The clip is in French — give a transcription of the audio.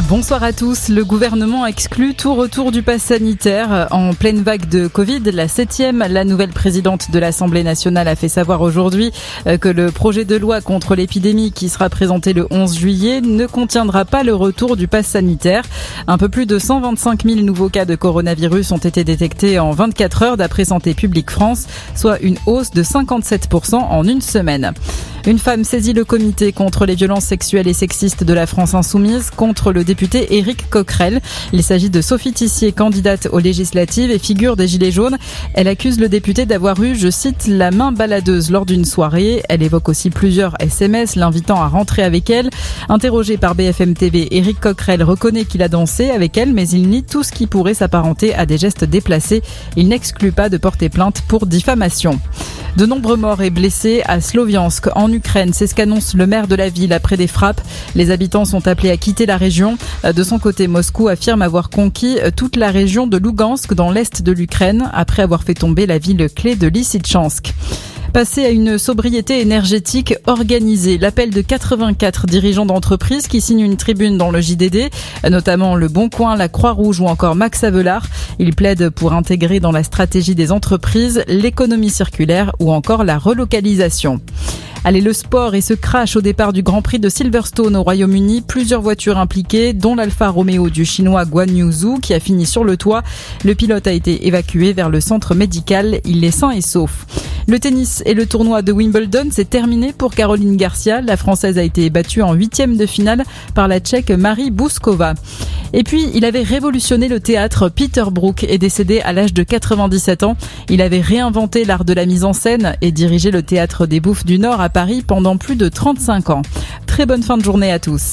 Bonsoir à tous. Le gouvernement exclut tout retour du pass sanitaire. En pleine vague de Covid, la septième, la nouvelle présidente de l'Assemblée nationale a fait savoir aujourd'hui euh, que le projet de loi contre l'épidémie qui sera présenté le 11 juillet ne contiendra pas le retour du pass sanitaire. Un peu plus de 125 000 nouveaux cas de coronavirus ont été détectés en 24 heures d'après Santé publique France, soit une hausse de 57% en une semaine. Une femme saisit le comité contre les violences sexuelles et sexistes de la France insoumise contre le député Éric Coquerel. Il s'agit de Sophie Tissier, candidate aux législatives et figure des Gilets jaunes. Elle accuse le député d'avoir eu, je cite, la main baladeuse lors d'une soirée. Elle évoque aussi plusieurs SMS l'invitant à rentrer avec elle. Interrogé par BFM TV, Éric Coquerel reconnaît qu'il a dansé avec elle, mais il nie tout ce qui pourrait s'apparenter à des gestes déplacés. Il n'exclut pas de porter plainte pour diffamation. De nombreux morts et blessés à Sloviansk en Ukraine. C'est ce qu'annonce le maire de la ville après des frappes. Les habitants sont appelés à quitter la région. De son côté, Moscou affirme avoir conquis toute la région de Lugansk dans l'est de l'Ukraine après avoir fait tomber la ville clé de Lysychansk passer à une sobriété énergétique organisée. L'appel de 84 dirigeants d'entreprises qui signent une tribune dans le JDD, notamment Le Bon Coin, la Croix-Rouge ou encore Max Avelard. Ils plaident pour intégrer dans la stratégie des entreprises l'économie circulaire ou encore la relocalisation. Allez, le sport et ce crash au départ du Grand Prix de Silverstone au Royaume-Uni. Plusieurs voitures impliquées, dont l'Alfa Romeo du chinois Guan Yuzu qui a fini sur le toit. Le pilote a été évacué vers le centre médical. Il est sain et sauf. Le tennis et le tournoi de Wimbledon, c'est terminé pour Caroline Garcia. La Française a été battue en huitième de finale par la Tchèque Marie Bouskova. Et puis, il avait révolutionné le théâtre. Peter Brook est décédé à l'âge de 97 ans. Il avait réinventé l'art de la mise en scène et dirigé le théâtre des Bouffes du Nord à Paris pendant plus de 35 ans. Très bonne fin de journée à tous.